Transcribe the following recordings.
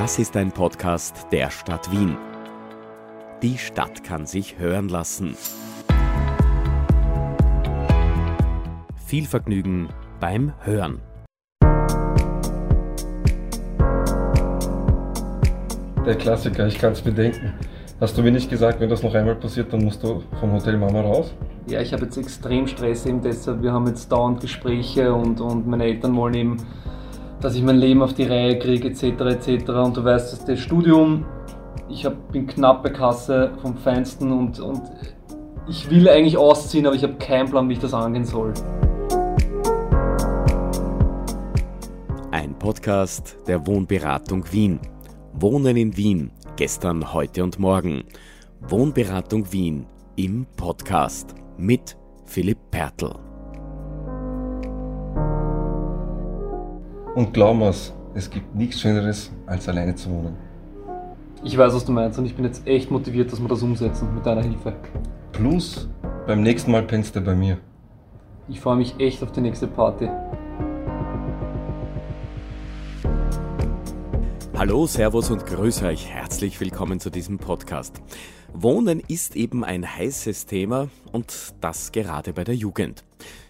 Das ist ein Podcast der Stadt Wien. Die Stadt kann sich hören lassen. Viel Vergnügen beim Hören. Der Klassiker, ich kann es bedenken. Hast du mir nicht gesagt, wenn das noch einmal passiert, dann musst du vom Hotel Mama raus? Ja, ich habe jetzt extrem Stress eben deshalb. Wir haben jetzt dauernd Gespräche und, und meine Eltern wollen eben, dass ich mein Leben auf die Reihe kriege, etc. etc. Und du weißt, dass das Studium, ich hab, bin knapp bei Kasse vom Feinsten und, und ich will eigentlich ausziehen, aber ich habe keinen Plan, wie ich das angehen soll. Ein Podcast der Wohnberatung Wien. Wohnen in Wien, gestern, heute und morgen. Wohnberatung Wien im Podcast mit Philipp Pertl. Und glaub mir's, es gibt nichts Schöneres, als alleine zu wohnen. Ich weiß, was du meinst und ich bin jetzt echt motiviert, dass wir das umsetzen mit deiner Hilfe. Plus, beim nächsten Mal pennst du bei mir. Ich freue mich echt auf die nächste Party. Hallo, Servus und Grüße euch. Herzlich willkommen zu diesem Podcast. Wohnen ist eben ein heißes Thema und das gerade bei der Jugend.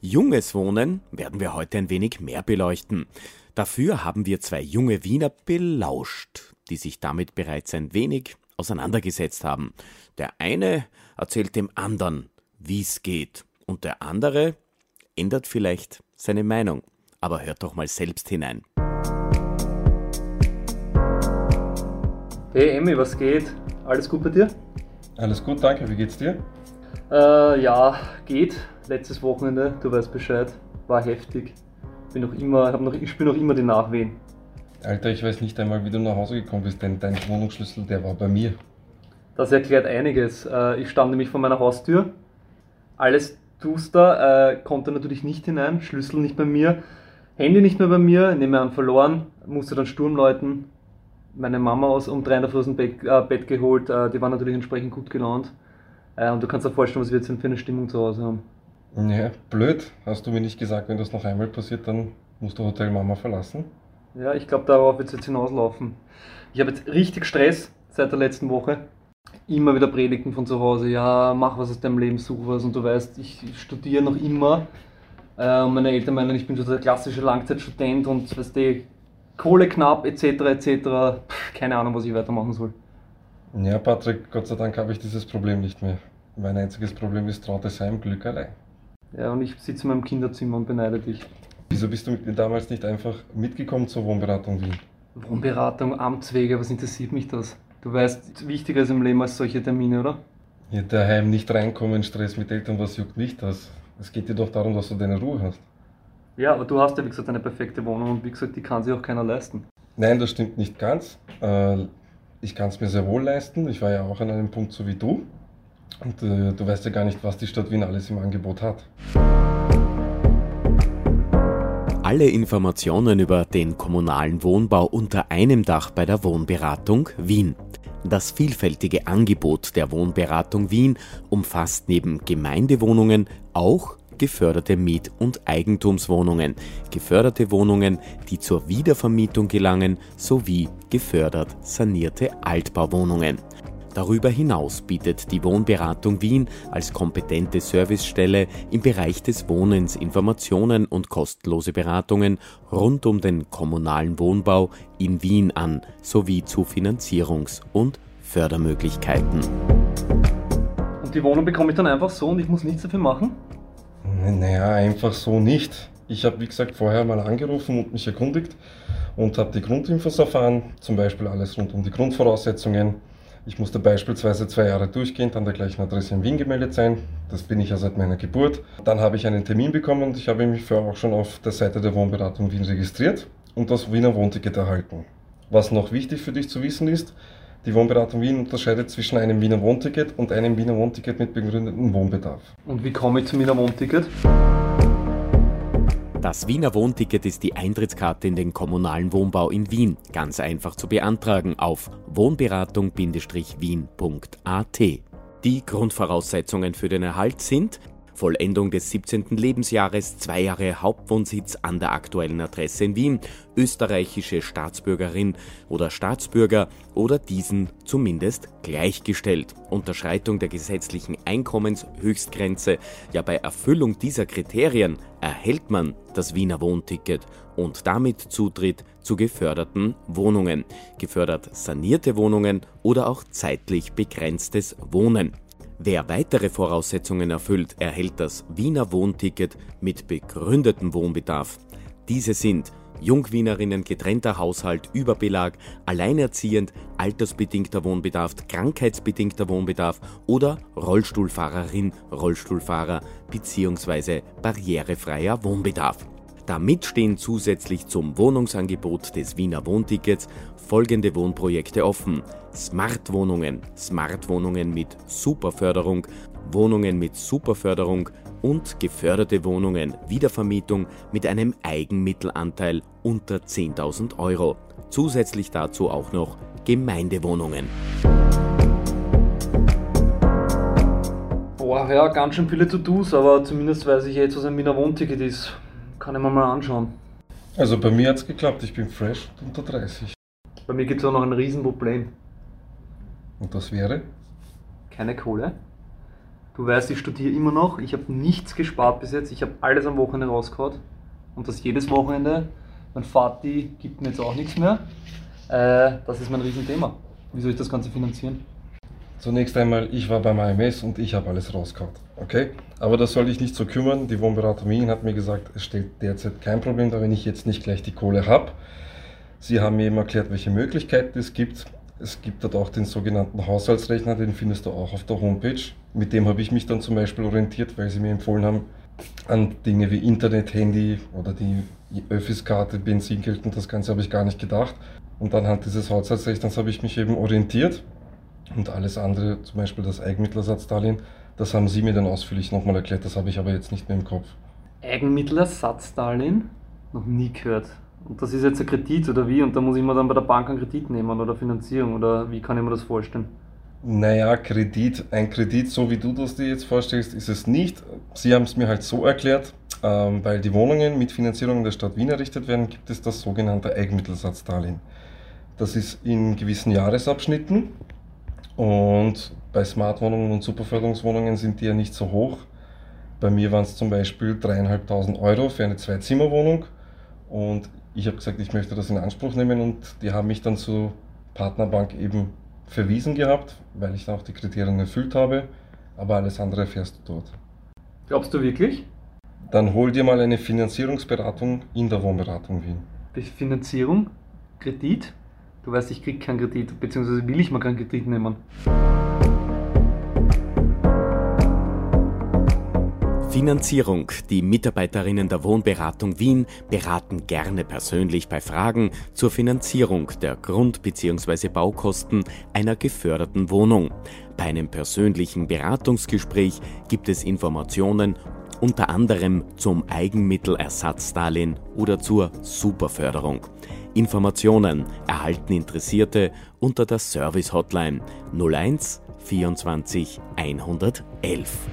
Junges Wohnen werden wir heute ein wenig mehr beleuchten. Dafür haben wir zwei junge Wiener belauscht, die sich damit bereits ein wenig auseinandergesetzt haben. Der eine erzählt dem anderen, wie es geht, und der andere ändert vielleicht seine Meinung. Aber hört doch mal selbst hinein. Hey Emmy, was geht? Alles gut bei dir? Alles gut, danke. Wie geht's dir? Äh, ja, geht. Letztes Wochenende, du weißt Bescheid, war heftig. Bin noch immer, hab noch, ich spüre noch immer die Nachwehen. Alter, ich weiß nicht einmal, wie du nach Hause gekommen bist, denn dein Wohnungsschlüssel, der war bei mir. Das erklärt einiges. Äh, ich stand nämlich vor meiner Haustür, alles duster, äh, konnte natürlich nicht hinein, Schlüssel nicht bei mir, Handy nicht mehr bei mir, nehme an verloren, musste dann Sturm läuten, meine Mama aus um drei Uhr aus dem Bett, äh, Bett geholt. Äh, die war natürlich entsprechend gut gelaunt. Und du kannst dir vorstellen, was wir jetzt für eine Stimmung zu Hause haben. Ja, blöd. Hast du mir nicht gesagt, wenn das noch einmal passiert, dann musst du Hotel Mama verlassen? Ja, ich glaube, darauf wird es jetzt hinauslaufen. Ich habe jetzt richtig Stress seit der letzten Woche. Immer wieder Predigten von zu Hause. Ja, mach was aus deinem Leben, such was. Und du weißt, ich studiere noch immer. Äh, und meine Eltern meinen, ich bin so der klassische Langzeitstudent und weißt du, Kohle knapp etc. etc. Pff, keine Ahnung, was ich weitermachen soll. Ja, Patrick, Gott sei Dank habe ich dieses Problem nicht mehr. Mein einziges Problem ist traute sein Glück allein. Ja, und ich sitze in meinem Kinderzimmer und beneide dich. Wieso bist du damals nicht einfach mitgekommen zur Wohnberatung Wien? Wohnberatung, Amtswege, was interessiert mich das? Du weißt, wichtiger ist im Leben als solche Termine, oder? Hier daheim nicht reinkommen, Stress mit Eltern, was juckt mich das? Es geht dir doch darum, dass du deine Ruhe hast. Ja, aber du hast ja, wie gesagt, eine perfekte Wohnung und wie gesagt, die kann sich auch keiner leisten. Nein, das stimmt nicht ganz. Äh, Ich kann es mir sehr wohl leisten. Ich war ja auch an einem Punkt so wie du. Und äh, du weißt ja gar nicht, was die Stadt Wien alles im Angebot hat. Alle Informationen über den kommunalen Wohnbau unter einem Dach bei der Wohnberatung Wien. Das vielfältige Angebot der Wohnberatung Wien umfasst neben Gemeindewohnungen auch geförderte Miet- und Eigentumswohnungen, geförderte Wohnungen, die zur Wiedervermietung gelangen, sowie gefördert sanierte Altbauwohnungen. Darüber hinaus bietet die Wohnberatung Wien als kompetente Servicestelle im Bereich des Wohnens Informationen und kostenlose Beratungen rund um den kommunalen Wohnbau in Wien an, sowie zu Finanzierungs- und Fördermöglichkeiten. Und die Wohnung bekomme ich dann einfach so und ich muss nichts dafür machen? Naja, einfach so nicht. Ich habe, wie gesagt, vorher mal angerufen und mich erkundigt und habe die Grundinfos erfahren, zum Beispiel alles rund um die Grundvoraussetzungen. Ich musste beispielsweise zwei Jahre durchgehend an der gleichen Adresse in Wien gemeldet sein. Das bin ich ja seit meiner Geburt. Dann habe ich einen Termin bekommen und ich habe mich vorher auch schon auf der Seite der Wohnberatung Wien registriert und das Wiener Wohnticket erhalten. Was noch wichtig für dich zu wissen ist, die Wohnberatung Wien unterscheidet zwischen einem Wiener Wohnticket und einem Wiener Wohnticket mit begründetem Wohnbedarf. Und wie komme ich zu meiner Wohnticket? Das Wiener Wohnticket ist die Eintrittskarte in den kommunalen Wohnbau in Wien. Ganz einfach zu beantragen auf wohnberatung-wien.at. Die Grundvoraussetzungen für den Erhalt sind Vollendung des 17. Lebensjahres, zwei Jahre Hauptwohnsitz an der aktuellen Adresse in Wien, österreichische Staatsbürgerin oder Staatsbürger oder diesen zumindest gleichgestellt. Unterschreitung der gesetzlichen Einkommenshöchstgrenze. Ja, bei Erfüllung dieser Kriterien erhält man das Wiener Wohnticket und damit Zutritt zu geförderten Wohnungen, gefördert sanierte Wohnungen oder auch zeitlich begrenztes Wohnen. Wer weitere Voraussetzungen erfüllt, erhält das Wiener Wohnticket mit begründetem Wohnbedarf. Diese sind Jungwienerinnen, getrennter Haushalt, Überbelag, alleinerziehend, altersbedingter Wohnbedarf, krankheitsbedingter Wohnbedarf oder Rollstuhlfahrerin, Rollstuhlfahrer bzw. barrierefreier Wohnbedarf. Damit stehen zusätzlich zum Wohnungsangebot des Wiener Wohntickets folgende Wohnprojekte offen. Smart-Wohnungen, Smart-Wohnungen mit Superförderung, Wohnungen mit Superförderung und geförderte Wohnungen, Wiedervermietung mit einem Eigenmittelanteil unter 10.000 Euro. Zusätzlich dazu auch noch Gemeindewohnungen. Boah, ja, ganz schön viele To-Dos, aber zumindest weiß ich jetzt, was ein Wiener Wohnticket ist. Kann ich mir mal anschauen. Also bei mir hat es geklappt, ich bin fresh unter 30. Bei mir gibt es auch noch ein Riesenproblem. Und das wäre? Keine Kohle. Du weißt, ich studiere immer noch. Ich habe nichts gespart bis jetzt. Ich habe alles am Wochenende rausgehauen. Und das jedes Wochenende. Mein Vati gibt mir jetzt auch nichts mehr. Äh, das ist mein Riesenthema. Wie soll ich das Ganze finanzieren? Zunächst einmal, ich war beim AMS und ich habe alles rausgehauen. Okay? Aber das soll dich nicht so kümmern. Die Wohnberatung Wien hat mir gesagt, es stellt derzeit kein Problem dar, wenn ich jetzt nicht gleich die Kohle habe. Sie haben mir eben erklärt, welche Möglichkeiten es gibt. Es gibt dort auch den sogenannten Haushaltsrechner, den findest du auch auf der Homepage. Mit dem habe ich mich dann zum Beispiel orientiert, weil sie mir empfohlen haben, an Dinge wie Internet, Handy oder die Öffis-Karte, Benzingeld und das Ganze habe ich gar nicht gedacht. Und anhand dieses Haushaltsrechners habe ich mich eben orientiert und alles andere, zum Beispiel das Eigenmittelersatzdarlehen, das haben Sie mir dann ausführlich nochmal erklärt, das habe ich aber jetzt nicht mehr im Kopf. Eigenmittelersatzdarlehen? Noch nie gehört. Und das ist jetzt ein Kredit oder wie? Und da muss ich mir dann bei der Bank einen Kredit nehmen oder Finanzierung oder wie kann ich mir das vorstellen? Naja, Kredit, ein Kredit, so wie du das dir jetzt vorstellst, ist es nicht. Sie haben es mir halt so erklärt, ähm, weil die Wohnungen mit Finanzierung der Stadt Wien errichtet werden, gibt es das sogenannte Eigenmittelsatzdarlehen. Das ist in gewissen Jahresabschnitten und bei Smartwohnungen und Superförderungswohnungen sind die ja nicht so hoch. Bei mir waren es zum Beispiel 3.500 Euro für eine Zweizimmerwohnung und ich habe gesagt, ich möchte das in Anspruch nehmen und die haben mich dann zur Partnerbank eben verwiesen gehabt, weil ich dann auch die Kriterien erfüllt habe. Aber alles andere erfährst du dort. Glaubst du wirklich? Dann hol dir mal eine Finanzierungsberatung in der Wohnberatung Wien. Finanzierung? Kredit? Du weißt, ich krieg keinen Kredit, beziehungsweise will ich mal keinen Kredit nehmen. Finanzierung. Die Mitarbeiterinnen der Wohnberatung Wien beraten gerne persönlich bei Fragen zur Finanzierung der Grund- bzw. Baukosten einer geförderten Wohnung. Bei einem persönlichen Beratungsgespräch gibt es Informationen unter anderem zum Eigenmittelersatzdarlehen oder zur Superförderung. Informationen erhalten Interessierte unter der Service Hotline 01 24 111.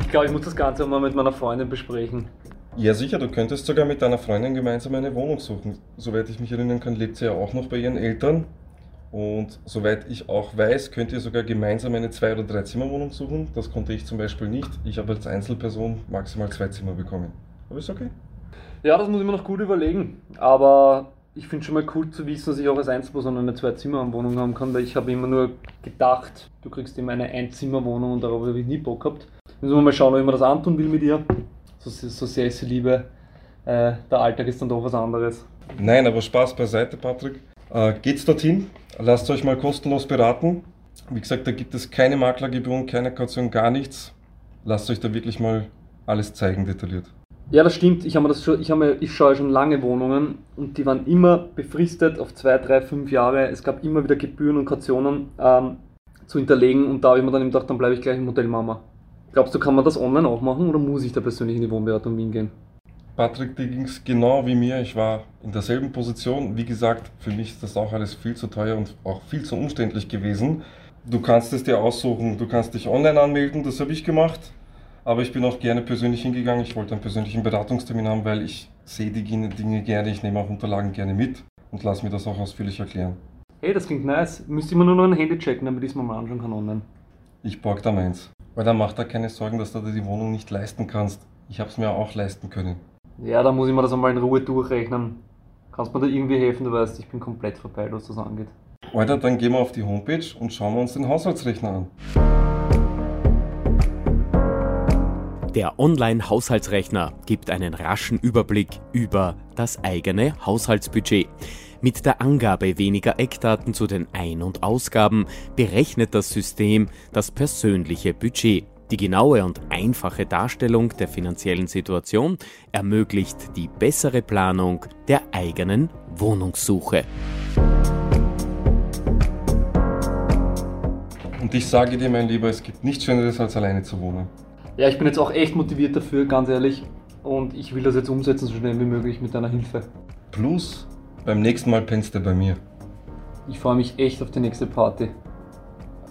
Ich glaube, ich muss das Ganze mal mit meiner Freundin besprechen. Ja, sicher, du könntest sogar mit deiner Freundin gemeinsam eine Wohnung suchen. Soweit ich mich erinnern kann, lebt sie ja auch noch bei ihren Eltern. Und soweit ich auch weiß, könnt ihr sogar gemeinsam eine Zwei- oder Drei-Zimmer-Wohnung suchen. Das konnte ich zum Beispiel nicht. Ich habe als Einzelperson maximal zwei Zimmer bekommen. Aber ist okay. Ja, das muss ich mir noch gut überlegen. Aber ich finde schon mal cool zu wissen, dass ich auch als Einzelperson eine Zwei-Zimmer-Wohnung haben kann, weil ich habe immer nur gedacht, du kriegst immer eine Einzimmerwohnung und darauf habe ich nie Bock gehabt. Müssen wir mal schauen, ob ich mir das antun will mit ihr. So, so sehr ich sie liebe. Äh, der Alltag ist dann doch was anderes. Nein, aber Spaß beiseite, Patrick. Äh, geht's dorthin, lasst euch mal kostenlos beraten. Wie gesagt, da gibt es keine Maklergebühren, keine Kaution, gar nichts. Lasst euch da wirklich mal alles zeigen, detailliert. Ja, das stimmt. Ich, habe das schon, ich, habe, ich schaue schon lange Wohnungen und die waren immer befristet auf zwei, drei, fünf Jahre. Es gab immer wieder Gebühren und Kautionen ähm, zu hinterlegen und da habe ich mir dann gedacht, dann bleibe ich gleich im Hotel Mama. Glaubst du, kann man das online auch machen oder muss ich da persönlich in die Wohnberatung Wien gehen? Patrick, dir ging es genau wie mir. Ich war in derselben Position. Wie gesagt, für mich ist das auch alles viel zu teuer und auch viel zu umständlich gewesen. Du kannst es dir aussuchen. Du kannst dich online anmelden, das habe ich gemacht. Aber ich bin auch gerne persönlich hingegangen. Ich wollte einen persönlichen Beratungstermin haben, weil ich sehe die Dinge gerne. Ich nehme auch Unterlagen gerne mit und lasse mir das auch ausführlich erklären. Hey, das klingt nice. Müsste immer nur noch ein Handy checken, damit ich es mir mal anschauen kann online. Ich borg da meins. Weil dann mach da keine Sorgen, dass du dir die Wohnung nicht leisten kannst. Ich habe es mir auch leisten können. Ja, da muss ich mir das einmal in Ruhe durchrechnen. Kannst du mir da irgendwie helfen? Du weißt, ich bin komplett vorbei, was das angeht. Alter, dann gehen wir auf die Homepage und schauen wir uns den Haushaltsrechner an. Der Online-Haushaltsrechner gibt einen raschen Überblick über das eigene Haushaltsbudget. Mit der Angabe weniger Eckdaten zu den Ein- und Ausgaben berechnet das System das persönliche Budget. Die genaue und einfache Darstellung der finanziellen Situation ermöglicht die bessere Planung der eigenen Wohnungssuche. Und ich sage dir, mein Lieber, es gibt nichts Schöneres, als alleine zu wohnen. Ja, ich bin jetzt auch echt motiviert dafür, ganz ehrlich. Und ich will das jetzt umsetzen, so schnell wie möglich mit deiner Hilfe. Plus, beim nächsten Mal pennst du bei mir. Ich freue mich echt auf die nächste Party.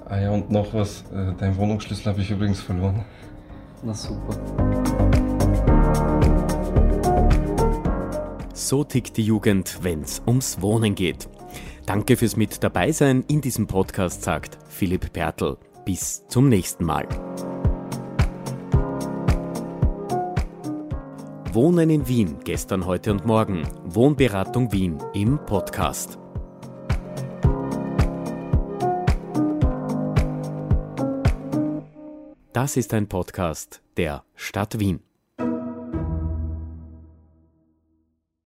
Ah ja, und noch was. Äh, dein Wohnungsschlüssel habe ich übrigens verloren. Na super. So tickt die Jugend, wenn's ums Wohnen geht. Danke fürs Mit dabei sein in diesem Podcast, sagt Philipp Pertl. Bis zum nächsten Mal. Wohnen in Wien, gestern, heute und morgen. Wohnberatung Wien im Podcast. Das ist ein Podcast der Stadt Wien.